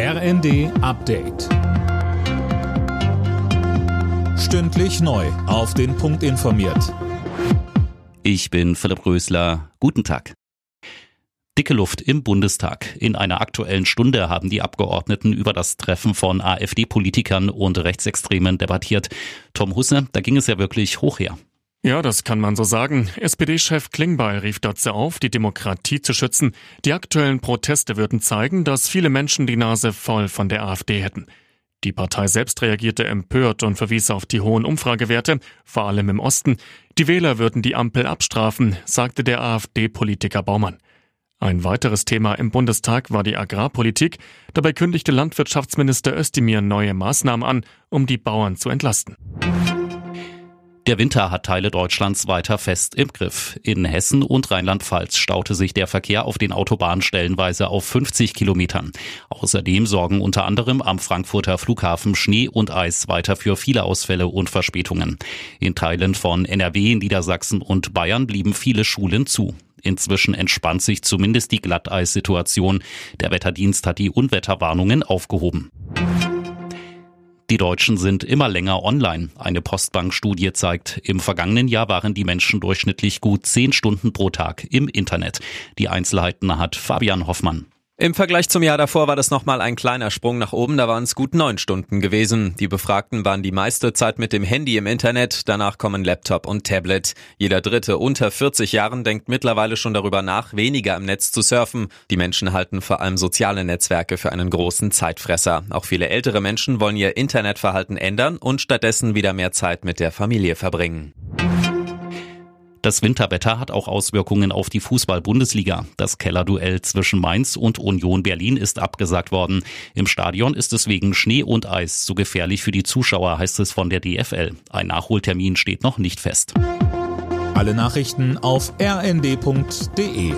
RND Update. Stündlich neu. Auf den Punkt informiert. Ich bin Philipp Rösler. Guten Tag. Dicke Luft im Bundestag. In einer aktuellen Stunde haben die Abgeordneten über das Treffen von AfD-Politikern und Rechtsextremen debattiert. Tom Husse, da ging es ja wirklich hoch her. Ja, das kann man so sagen. SPD-Chef Klingbeil rief dazu auf, die Demokratie zu schützen. Die aktuellen Proteste würden zeigen, dass viele Menschen die Nase voll von der AfD hätten. Die Partei selbst reagierte empört und verwies auf die hohen Umfragewerte, vor allem im Osten. Die Wähler würden die Ampel abstrafen, sagte der AfD-Politiker Baumann. Ein weiteres Thema im Bundestag war die Agrarpolitik. Dabei kündigte Landwirtschaftsminister Özdemir neue Maßnahmen an, um die Bauern zu entlasten. Der Winter hat Teile Deutschlands weiter fest im Griff. In Hessen und Rheinland-Pfalz staute sich der Verkehr auf den Autobahnen stellenweise auf 50 Kilometern. Außerdem sorgen unter anderem am Frankfurter Flughafen Schnee und Eis weiter für viele Ausfälle und Verspätungen. In Teilen von NRW, Niedersachsen und Bayern blieben viele Schulen zu. Inzwischen entspannt sich zumindest die Glatteissituation. Der Wetterdienst hat die Unwetterwarnungen aufgehoben. Die Deutschen sind immer länger online. Eine Postbank-Studie zeigt, im vergangenen Jahr waren die Menschen durchschnittlich gut zehn Stunden pro Tag im Internet. Die Einzelheiten hat Fabian Hoffmann. Im Vergleich zum Jahr davor war das nochmal ein kleiner Sprung nach oben, da waren es gut neun Stunden gewesen. Die Befragten waren die meiste Zeit mit dem Handy im Internet, danach kommen Laptop und Tablet. Jeder Dritte unter 40 Jahren denkt mittlerweile schon darüber nach, weniger im Netz zu surfen. Die Menschen halten vor allem soziale Netzwerke für einen großen Zeitfresser. Auch viele ältere Menschen wollen ihr Internetverhalten ändern und stattdessen wieder mehr Zeit mit der Familie verbringen. Das Winterwetter hat auch Auswirkungen auf die Fußball-Bundesliga. Das Kellerduell zwischen Mainz und Union Berlin ist abgesagt worden. Im Stadion ist es wegen Schnee und Eis zu gefährlich für die Zuschauer, heißt es von der DFL. Ein Nachholtermin steht noch nicht fest. Alle Nachrichten auf rnd.de